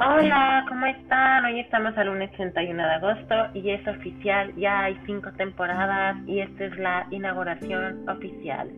Hola, ¿cómo están? Hoy estamos al lunes 31 de agosto y es oficial, ya hay cinco temporadas y esta es la inauguración oficial.